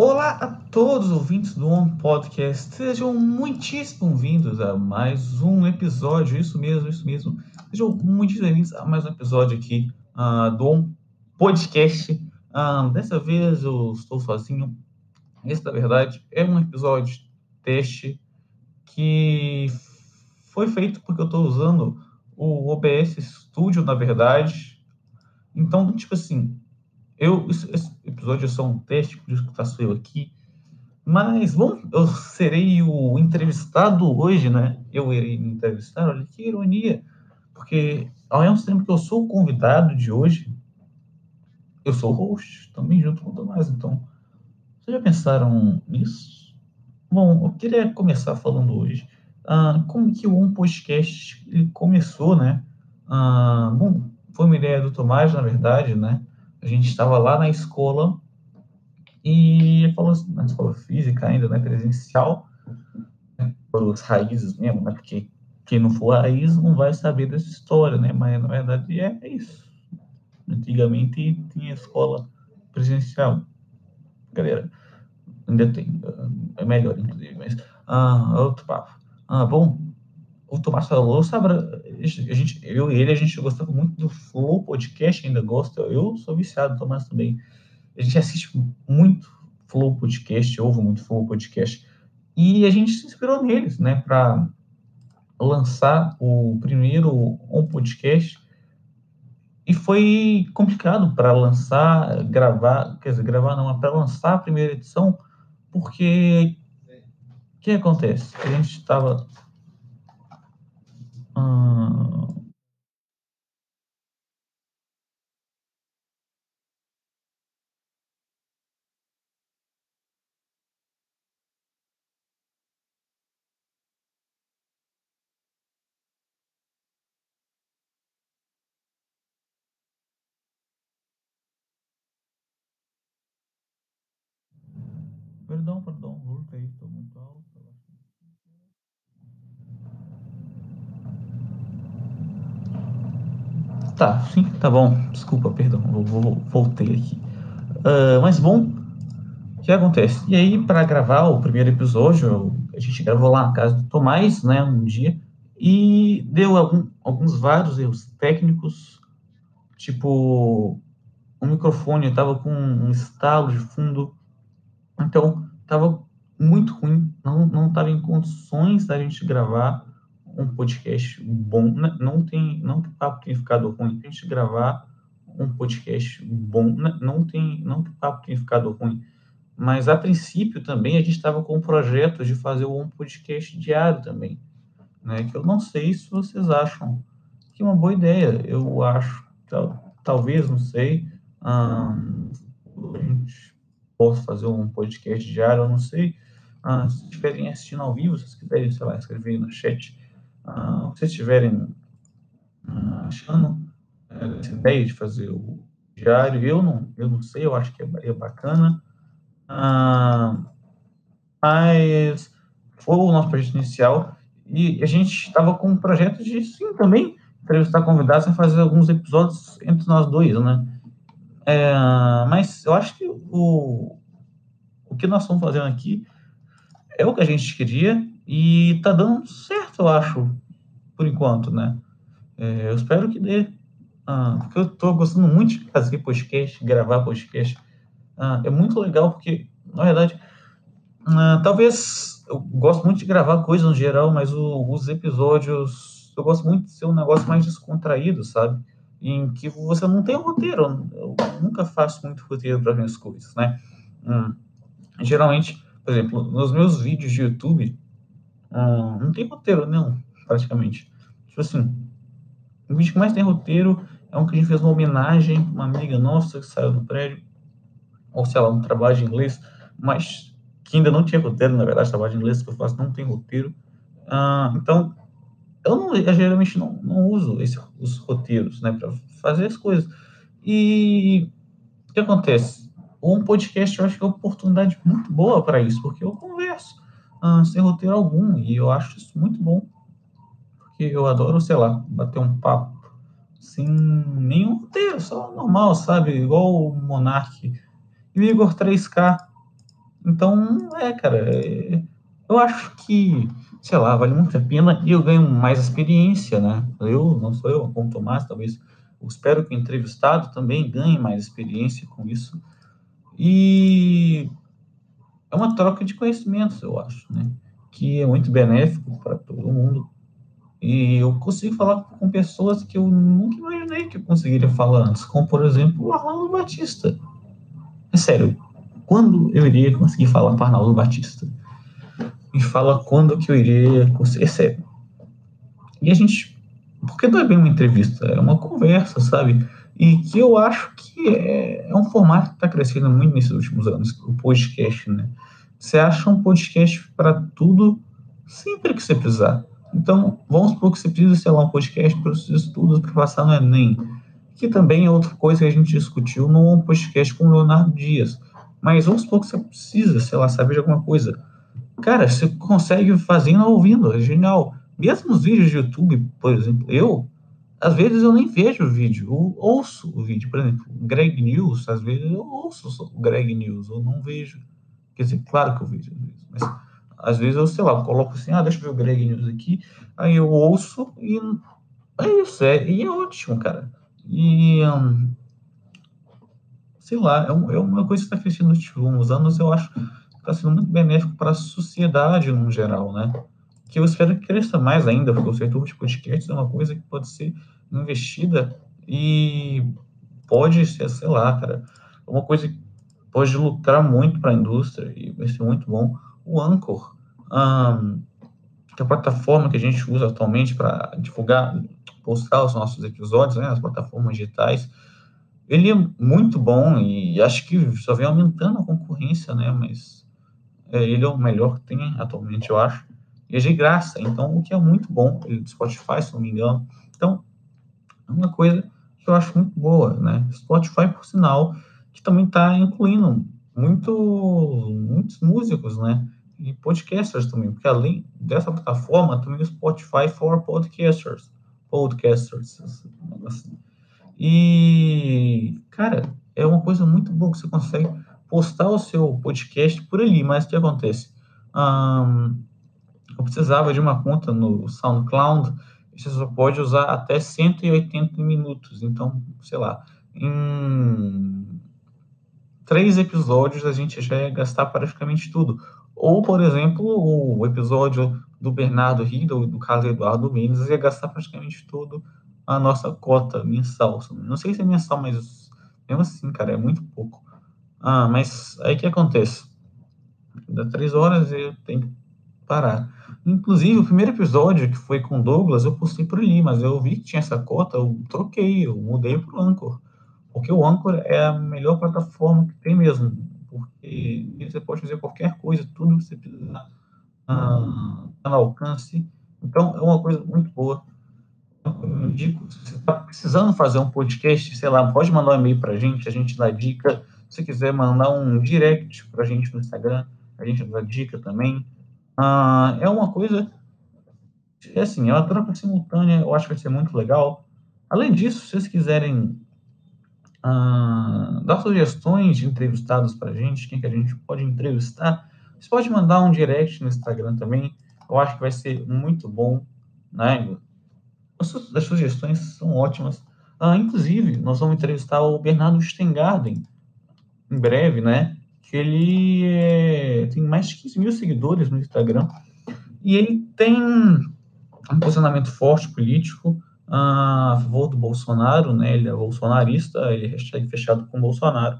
Olá a todos os ouvintes do On Podcast, sejam muitíssimo bem-vindos a mais um episódio, isso mesmo, isso mesmo. Sejam muitíssimo bem-vindos a mais um episódio aqui uh, do On Podcast. Uh, dessa vez eu estou sozinho. Esse, na verdade, é um episódio teste que foi feito porque eu estou usando o OBS Studio, na verdade. Então, tipo assim, eu, esse episódio é só um teste, por isso que tá só eu aqui. Mas, bom, eu serei o entrevistado hoje, né? Eu irei me entrevistar, olha que ironia. Porque, ao mesmo tempo que eu sou o convidado de hoje, eu sou o host também, junto com o Tomás. Então, vocês já pensaram nisso? Bom, eu queria começar falando hoje ah, como que o Um Podcast ele começou, né? Ah, bom, foi uma ideia do Tomás, na verdade, né? A gente estava lá na escola e falou assim, na escola física ainda, né, presencial, né, pelos raízes mesmo, né, porque quem não for raiz não vai saber dessa história, né, mas na verdade é, é isso. Antigamente tinha escola presencial, galera, ainda tem, é melhor inclusive, mas ah, outro papo. Ah, bom, o Tomás falou, sabe, a gente, eu e ele, a gente gostava muito do Flow Podcast, ainda gosta, eu sou viciado, Tomás também. A gente assiste muito Flow Podcast, ouve muito Flow Podcast, e a gente se inspirou neles, né, para lançar o primeiro um podcast, e foi complicado para lançar, gravar, quer dizer, gravar não, para lançar a primeira edição, porque o que acontece? A gente estava Perdão, perdão, voltei, estou muito alto. Tá, sim, tá bom. Desculpa, perdão, eu vou, voltei aqui. Uh, mas bom, o que acontece? E aí, para gravar o primeiro episódio, a gente gravou lá na casa do Tomás, né, um dia, e deu algum, alguns vários erros técnicos, tipo, o microfone estava com um estalo de fundo, então estava muito ruim, não não estava em condições da gente gravar um podcast bom, não tem, não que o papo tenha ficado ruim, a gente gravar um podcast bom, não tem, não que o papo tenha ficado ruim, mas a princípio também a gente estava com um projeto de fazer um podcast diário também, né, que eu não sei se vocês acham que é uma boa ideia, eu acho, tal, talvez, não sei, hum, a gente possa fazer um podcast diário, eu não sei, ah, se estiverem assistindo ao vivo, se vocês quiserem, sei lá, escrever no chat ah, se estiverem ah, achando é, essa ideia de fazer o diário, eu não, eu não sei, eu acho que é, é bacana. Ah, mas foi o nosso projeto inicial e a gente estava com um projeto de, sim, também entrevistar convidados a fazer alguns episódios entre nós dois, né? É, mas eu acho que o, o que nós estamos fazendo aqui é o que a gente queria e tá dando certo, eu acho, por enquanto, né? É, eu espero que dê. Ah, porque eu tô gostando muito de fazer podcast, gravar podcast. Ah, é muito legal porque, na verdade, ah, talvez eu gosto muito de gravar coisas no geral, mas o, os episódios eu gosto muito de ser um negócio mais descontraído, sabe? Em que você não tem roteiro. Eu nunca faço muito roteiro para minhas coisas, né? Hum, geralmente, por exemplo, nos meus vídeos de YouTube, ah, não tem roteiro, não, praticamente. Tipo assim, o vídeo que mais tem roteiro é um que a gente fez uma homenagem a uma amiga nossa que saiu do prédio, ou sei lá, um trabalho de inglês, mas que ainda não tinha roteiro, na verdade, trabalho de inglês que eu faço não tem roteiro. Ah, então, eu, não, eu geralmente não, não uso esse, os roteiros, né, para fazer as coisas. E o que acontece? Um podcast eu acho que é uma oportunidade muito boa para isso, porque eu converso ah, sem roteiro algum. E eu acho isso muito bom. Porque eu adoro, sei lá, bater um papo sem nenhum roteiro, só normal, sabe? Igual o Monark. E o Igor 3K. Então, é, cara, é, eu acho que, sei lá, vale muito a pena e eu ganho mais experiência, né? Eu, não sou eu, como Tomás, talvez, eu espero que o entrevistado também ganhe mais experiência com isso. E é uma troca de conhecimentos, eu acho, né? Que é muito benéfico para todo mundo. E eu consigo falar com pessoas que eu nunca imaginei que eu conseguiria falar antes, como, por exemplo, o Arnaldo Batista. É sério, quando eu iria conseguir falar com o Arnaldo Batista? Me fala quando que eu iria conseguir. É sério. E a gente. Porque não é bem uma entrevista, é uma conversa, sabe? E que eu acho que é, é um formato que está crescendo muito nesses últimos anos, o podcast, né? Você acha um podcast para tudo, sempre que você precisar. Então, vamos supor que você precisa, sei lá, um podcast para os estudos para passar no Enem, que também é outra coisa que a gente discutiu num podcast com o Leonardo Dias. Mas vamos supor que você precisa, sei lá, saber de alguma coisa. Cara, você consegue fazendo ouvindo, é genial. Mesmo os vídeos de YouTube, por exemplo, eu, às vezes eu nem vejo o vídeo, eu ouço o vídeo. Por exemplo, Greg News, às vezes eu ouço o Greg News, eu não vejo. Quer dizer, claro que eu vejo, mas às vezes eu, sei lá, coloco assim, ah, deixa eu ver o Greg News aqui, aí eu ouço e é isso, é, e é ótimo, cara. E, um, sei lá, é, um, é, uma coisa que está crescendo nos últimos anos, eu acho que está sendo muito benéfico para a sociedade no geral, né? Que eu espero que cresça mais ainda, porque o setor de podcasts é uma coisa que pode ser investida e pode ser, sei lá, cara, uma coisa que pode lucrar muito para a indústria e vai ser muito bom. O Anchor, um, que é a plataforma que a gente usa atualmente para divulgar, postar os nossos episódios, né, as plataformas digitais, ele é muito bom e acho que só vem aumentando a concorrência, né, mas é, ele é o melhor que tem atualmente, eu acho, é de graça, então, o que é muito bom, Spotify, se não me engano, então, é uma coisa que eu acho muito boa, né, Spotify, por sinal, que também está incluindo muito, muitos músicos, né, e podcasters também, porque além dessa plataforma, também o Spotify for Podcasters, podcasters, assim. E, cara, é uma coisa muito boa que você consegue postar o seu podcast por ali, mas o que acontece? Um, eu precisava de uma conta no SoundCloud, você só pode usar até 180 minutos, então, sei lá, em três episódios a gente já ia gastar praticamente tudo. Ou, por exemplo, o episódio do Bernardo Riddle, do caso Eduardo Mendes, ia gastar praticamente tudo a nossa cota mensal. Não sei se é mensal, mas mesmo assim, cara, é muito pouco. Ah, mas aí que acontece? Dá três horas eu tenho que parar. Inclusive, o primeiro episódio, que foi com Douglas, eu postei por ali, mas eu vi que tinha essa cota, eu troquei, eu mudei para o Anchor. Porque o Anchor é a melhor plataforma que tem mesmo porque você pode fazer qualquer coisa, tudo que você precisar ah, no alcance. Então, é uma coisa muito boa. Eu digo, se você está precisando fazer um podcast, sei lá, pode mandar um e-mail para a gente, a gente dá dica. Se quiser mandar um direct para a gente no Instagram, a gente dá dica também. Ah, é uma coisa, é assim, é uma troca simultânea, eu acho que vai ser muito legal. Além disso, se vocês quiserem ah, dar sugestões de entrevistados para a gente, quem que a gente pode entrevistar. Você pode mandar um direct no Instagram também. Eu acho que vai ser muito bom, né? As sugestões são ótimas. Ah, inclusive, nós vamos entrevistar o Bernardo Stengarden em breve, né? Que ele é, tem mais de 15 mil seguidores no Instagram e ele tem um posicionamento forte político a favor do Bolsonaro, né? Ele é bolsonarista, ele é fechado com Bolsonaro.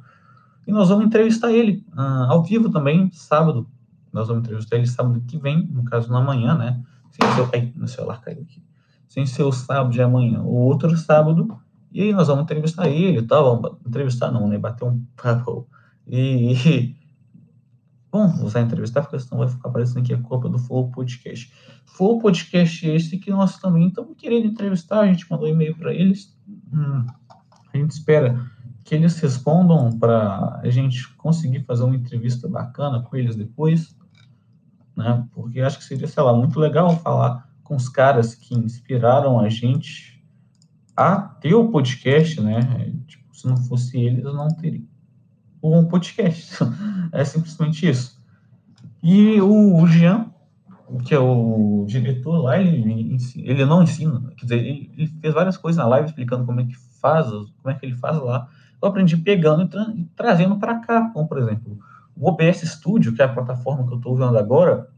E nós vamos entrevistar ele uh, ao vivo também, sábado. Nós vamos entrevistar ele sábado que vem, no caso na manhã, né? Sem ser, ai, meu celular caiu aqui. Sem ser o sábado de amanhã, o outro sábado. E aí nós vamos entrevistar ele, tá? Vamos entrevistar não, né? Bater um papo. E, e Vamos usar entrevistar, porque senão vai ficar aparecendo aqui a culpa do Flow Podcast. Flow Podcast esse que nós também estamos querendo entrevistar, a gente mandou e-mail para eles. Hum, a gente espera que eles respondam para a gente conseguir fazer uma entrevista bacana com eles depois, né? Porque acho que seria, sei lá, muito legal falar com os caras que inspiraram a gente a ter o podcast, né? Tipo, se não fosse eles, eu não teria. Um podcast. é simplesmente isso. E o, Jean, que é o diretor lá, ele, ele não ensina, quer dizer, ele, ele, fez várias coisas na live explicando como é que faz, como é que ele faz lá. Eu aprendi pegando e, tra e trazendo para cá, como por exemplo, o OBS Studio, que é a plataforma que eu estou usando agora,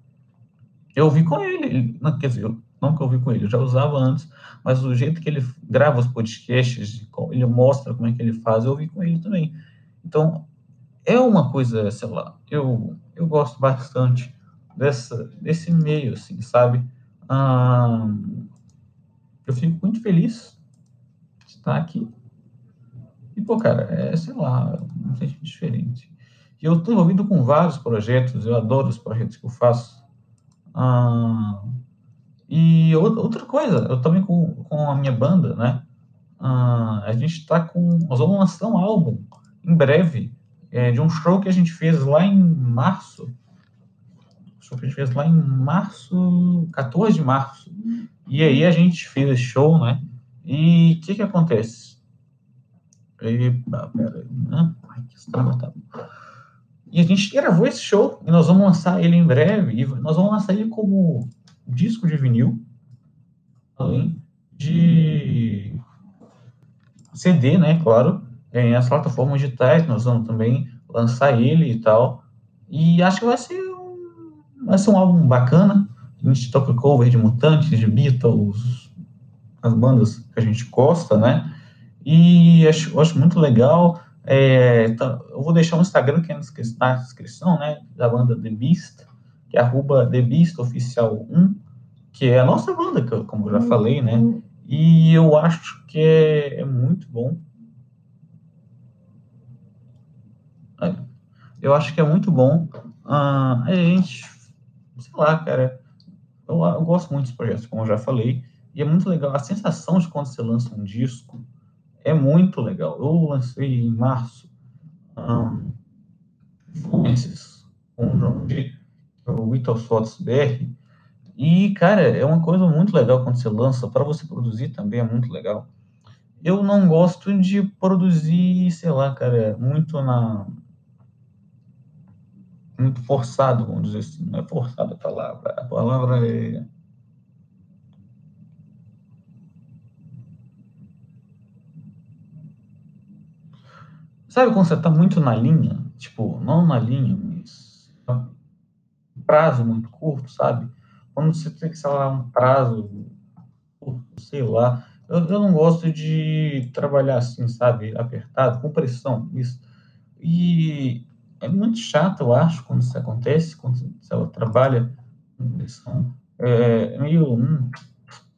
eu vi com ele, não, quer dizer, não que eu vi com ele, eu já usava antes, mas o jeito que ele grava os podcasts, ele mostra como é que ele faz, eu vi com ele também. Então, é uma coisa, sei lá, eu, eu gosto bastante dessa, desse meio, assim, sabe? Eu fico muito feliz de estar aqui. E, pô, cara, é, sei lá, um sentimento diferente. E eu estou envolvido com vários projetos, eu adoro os projetos que eu faço. E outra coisa, eu também com, com a minha banda, né? A gente está com. Nós vamos lançar um álbum em breve, é, de um show que a gente fez lá em março. Show que a gente fez lá em março, 14 de março. E aí a gente fez esse show, né? E o que que acontece? Epa, pera aí. Né? Ai, que tá. E a gente gravou esse show e nós vamos lançar ele em breve. E nós vamos lançar ele como disco de vinil, além de CD, né? Claro, em as plataformas digitais, nós vamos também lançar ele e tal. E acho que vai ser um, vai ser um álbum bacana. A gente toca cover de Mutantes, de Beatles, as bandas que a gente gosta, né? E acho, acho muito legal. É, tá, eu vou deixar o Instagram que é na descrição, né? Da banda The Beast, que é arroba The Beast Oficial 1, que é a nossa banda, como eu já falei, né? E eu acho que é, é muito bom. Eu acho que é muito bom. Uh, a gente, sei lá, cara, eu, eu, gosto muito dos projetos, como eu já falei, e é muito legal. A sensação de quando você lança um disco é muito legal. Eu lancei em março um, esses, com o João G, o Vital Fotos BR, e, cara, é uma coisa muito legal quando você lança, para você produzir também é muito legal. Eu não gosto de produzir, sei lá, cara, muito na, muito forçado, vamos dizer assim. Não é forçado a palavra. A palavra é. Sabe quando você está muito na linha? Tipo, não na linha, mas. Prazo muito curto, sabe? Quando você tem que, sei lá, um prazo, sei lá. Eu, eu não gosto de trabalhar assim, sabe? Apertado, com pressão, isso. E é muito chato, eu acho, quando isso acontece, quando ela trabalha. É, é meio. Hum,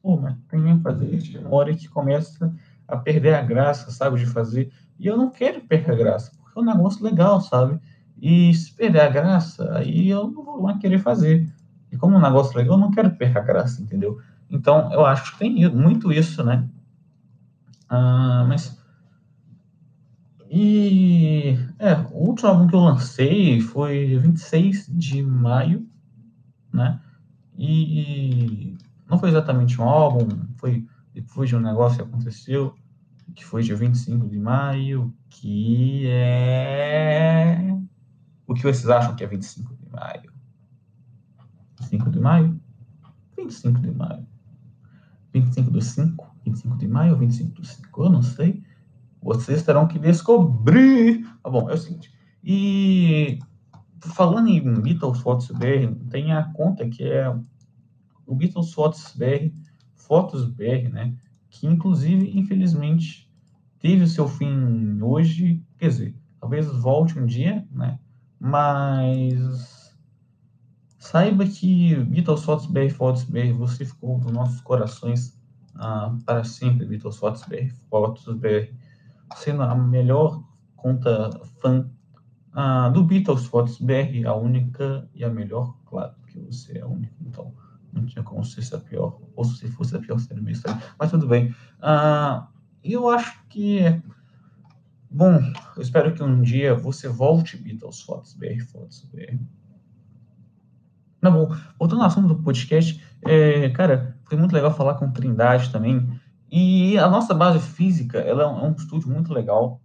pô, mas tem que fazer isso. Uma hora que começa a perder a graça, sabe, de fazer. E eu não quero perder a graça, porque é um negócio legal, sabe? E se perder a graça, aí eu não vou mais querer fazer. E como é um negócio legal, eu não quero perder a graça, entendeu? Então, eu acho que tem muito isso, né? Ah, mas e é, o último álbum que eu lancei foi 26 de maio, né? E não foi exatamente um álbum, foi depois de um negócio que aconteceu, que foi dia 25 de maio, que é. O que vocês acham que é 25 de maio? 25 de maio? 25 de maio. 25 do 5? 25 de maio ou 25 do 5? Eu não sei. Vocês terão que descobrir. Tá bom, é o seguinte. E falando em Beatles Fotos BR, tem a conta que é o Beatles Fotos BR, Fotos BR, né? Que inclusive, infelizmente, teve o seu fim hoje. Quer dizer, talvez volte um dia, né? Mas saiba que Beatles Fotos BR, Fotos BR, você ficou nos nossos corações ah, para sempre. Beatles Fotos BR, Fotos BR sendo a melhor conta fã do Beatles Fotos BR, a única e a melhor, claro, porque você é a única, então não tinha como ser a pior, ou se fosse a pior, seria meio estranho, mas tudo bem. Ah, eu acho que bom, eu espero que um dia você volte Beatles Fotos BR, Fotos BR. Tá bom, voltando ao assunto do podcast, é, cara, foi muito legal falar com Trindade também, e a nossa base física, ela é um, é um estúdio muito legal.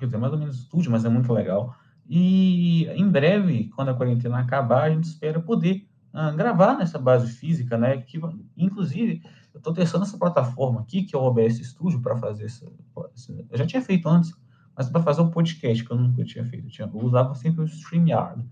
quer dizer, mais ou menos estúdio, mas é muito legal. E em breve, quando a quarentena acabar, a gente espera poder uh, gravar nessa base física, né? Que, inclusive, eu estou testando essa plataforma aqui, que é o OBS Studio, para fazer essa, Eu já tinha feito antes, mas para fazer o um podcast, que eu nunca tinha feito. Eu, tinha, eu usava sempre o StreamYard.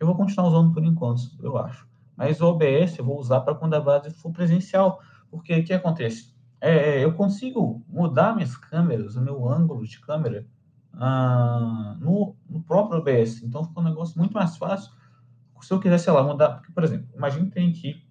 Eu vou continuar usando por enquanto, eu acho. Mas o OBS eu vou usar para quando a base for presencial. Porque o que acontece? É, eu consigo mudar minhas câmeras, o meu ângulo de câmera, ah, no, no, próprio OBS. Então fica um negócio muito mais fácil. Se eu quiser, sei lá, mudar. Porque, por exemplo, imagine que tem aqui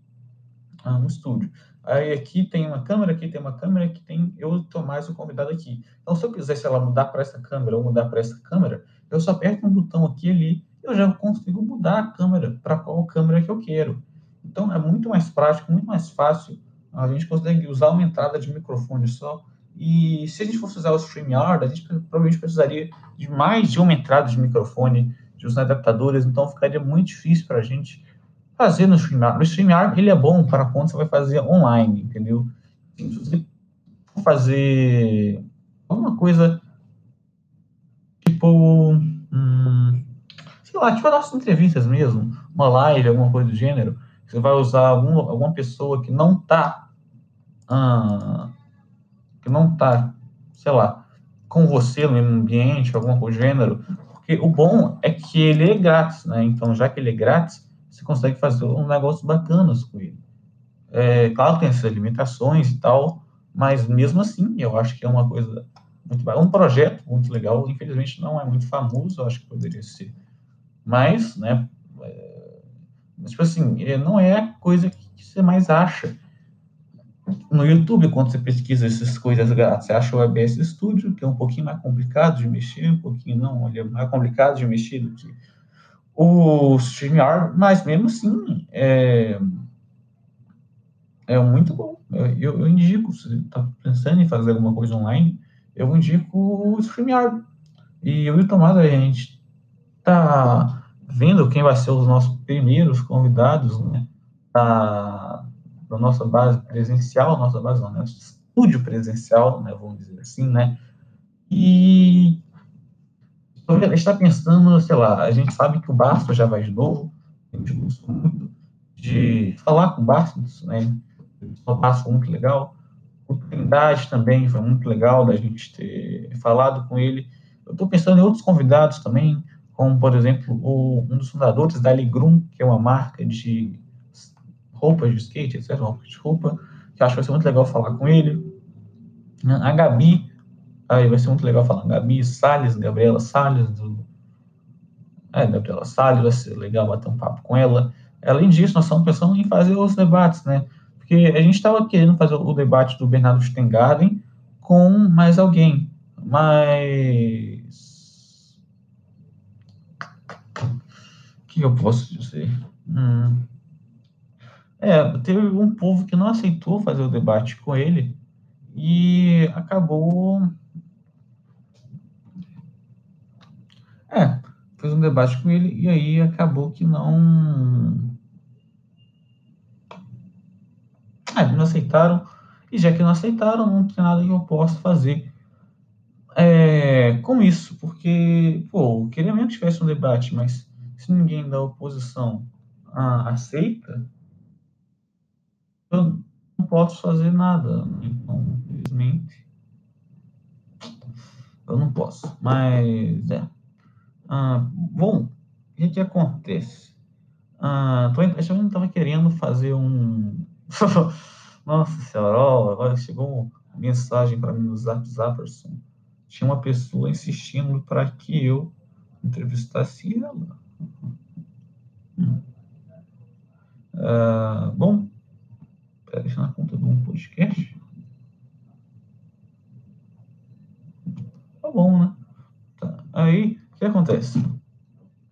ah, um estúdio. Aí aqui tem uma câmera, aqui tem uma câmera, aqui tem eu Tomás, o convidado aqui. Então, se eu quiser, sei lá, mudar para essa câmera ou mudar para essa câmera, eu só aperto um botão aqui ali, eu já consigo mudar a câmera para qual câmera que eu quero. Então, é muito mais prático, muito mais fácil. A gente consegue usar uma entrada de microfone só. E se a gente fosse usar o StreamYard, a gente provavelmente precisaria de mais de uma entrada de microfone, de uns adaptadores, então ficaria muito difícil para a gente fazer no StreamYard. O StreamYard, ele é bom para quando você vai fazer online, entendeu? Se você for fazer alguma coisa tipo, hum, sei lá, tipo as nossas entrevistas mesmo, uma live, alguma coisa do gênero, você vai usar algum, alguma pessoa que não está, ah, que não está, sei lá, com você no mesmo ambiente, alguma coisa do gênero, porque o bom é que ele é grátis, né? Então, já que ele é grátis, você consegue fazer um negócio bacanas com ele. É, claro, tem essas limitações e tal, mas mesmo assim, eu acho que é uma coisa muito um projeto muito legal. Infelizmente, não é muito famoso, eu acho que poderia ser. Mas, né, é, tipo assim, não é a coisa que você mais acha. No YouTube, quando você pesquisa essas coisas grátis, você acha o ABS Studio, que é um pouquinho mais complicado de mexer, um pouquinho não, ele é mais complicado de mexer do que o StreamYard, mas mesmo assim é, é muito bom. Eu, eu indico, se está pensando em fazer alguma coisa online, eu indico o StreamYard. E eu e o Tomás, a gente está vendo quem vai ser os nossos primeiros convidados, né? Da, da nossa base presencial, nossa base não, né? Estúdio presencial, né? Vamos dizer assim, né? E a está pensando, sei lá, a gente sabe que o Bastos já vai de novo, a gente gostou muito de falar com o Bastos, né? O Bastos foi muito legal. O Trindade também foi muito legal da gente ter falado com ele. Eu estou pensando em outros convidados também, como, por exemplo, o, um dos fundadores da Ligrum, que é uma marca de roupas de skate, etc., roupas de roupa, que acho que vai ser muito legal falar com ele. A Gabi, Aí vai ser muito legal falar Gabi Salles, Gabriela Salles, do... É, Gabriela Salles, vai ser legal bater um papo com ela. Além disso, nós estamos pensando em fazer os debates, né? Porque a gente estava querendo fazer o debate do Bernardo Stengarden com mais alguém, mas. O que eu posso dizer? Hum. É, teve um povo que não aceitou fazer o debate com ele e acabou É, fez um debate com ele e aí acabou que não. É, não aceitaram. E já que não aceitaram, não tem nada que eu possa fazer é, com isso, porque, pô, eu queria mesmo que tivesse um debate, mas se ninguém da oposição ah, aceita, eu não posso fazer nada. Então, infelizmente, eu não posso. Mas, é. Ah, bom, o que, que acontece? Ah, tô, eu estava querendo fazer um. Nossa senhora, agora chegou uma mensagem para mim no Zap Zapperson. Tinha uma pessoa insistindo para que eu entrevistasse ela. Hum. Ah, bom, pera, deixa na conta de um podcast. Tá bom, né? Tá. Aí, que acontece?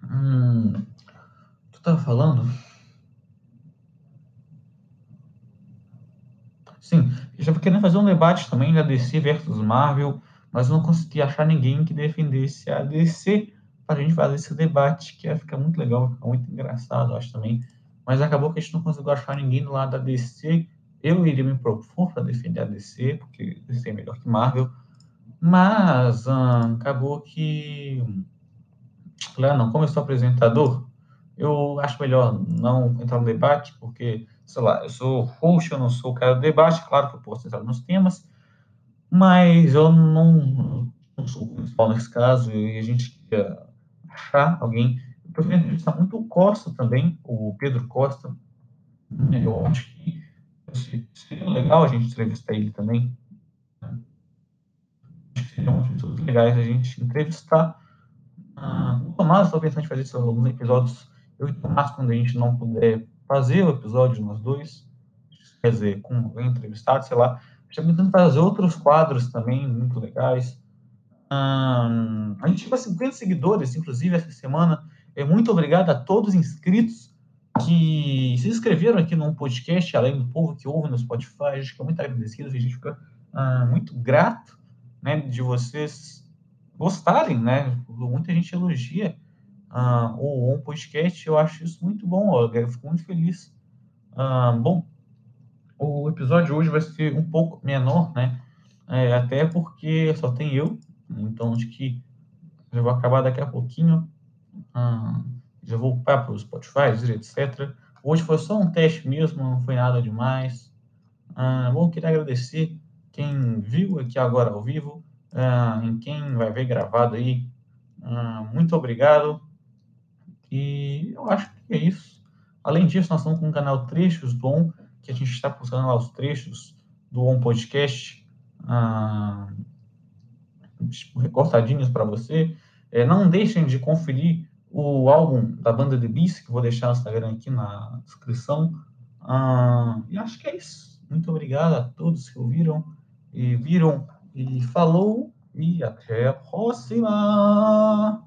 Hum, tu estava falando? Sim, eu já querendo fazer um debate também da DC versus Marvel, mas não consegui achar ninguém que defendesse a DC para a gente fazer esse debate, que ia ficar muito legal, ficar muito engraçado, eu acho também. Mas acabou que a gente não conseguiu achar ninguém do lado da DC. Eu iria me propor para defender a DC, porque DC é melhor que Marvel, Mas hum, acabou que. Ah, não, como eu sou apresentador, eu acho melhor não entrar no debate, porque, sei lá, eu sou host, eu não sou o cara do debate, claro que eu posso entrar nos temas, mas eu não, não sou o principal nesse caso, e a gente queria achar alguém. Eu prefiro entrevistar muito o Costa também, o Pedro Costa. Eu acho que seria legal a gente entrevistar ele também. Acho que seriam pessoas legais a gente entrevistar. Ah, o Tomás, estou pensando em fazer isso alguns episódios, eu e o Tomás, quando a gente não puder fazer o episódio nós dois, quer dizer, com alguém entrevistado, sei lá, já tentando fazer outros quadros também muito legais. Hum, a gente tive 50 seguidores, inclusive, essa semana. É, muito obrigado a todos os inscritos que se inscreveram aqui no podcast, além do povo que ouve no Spotify. A gente fica muito agradecido, a gente fica hum, muito grato né, de vocês gostarem, né? Muita gente elogia uh, o um podcast, eu acho isso muito bom, eu fico muito feliz. Uh, bom, o episódio hoje vai ser um pouco menor, né? É, até porque só tem eu, então acho que já vou acabar daqui a pouquinho. Uh, já vou para o Spotify, etc. Hoje foi só um teste mesmo, não foi nada demais. Uh, bom, queria agradecer quem viu aqui agora ao vivo, em quem vai ver gravado aí. Uh, muito obrigado. E eu acho que é isso. Além disso, nós estamos com o canal Trechos do On, que a gente está postando lá os trechos do On Podcast, ah, recortadinhos para você. É, não deixem de conferir o álbum da banda The Beast, que vou deixar no Instagram aqui na descrição. Ah, e acho que é isso. Muito obrigado a todos que ouviram e viram. E falou e até a próxima!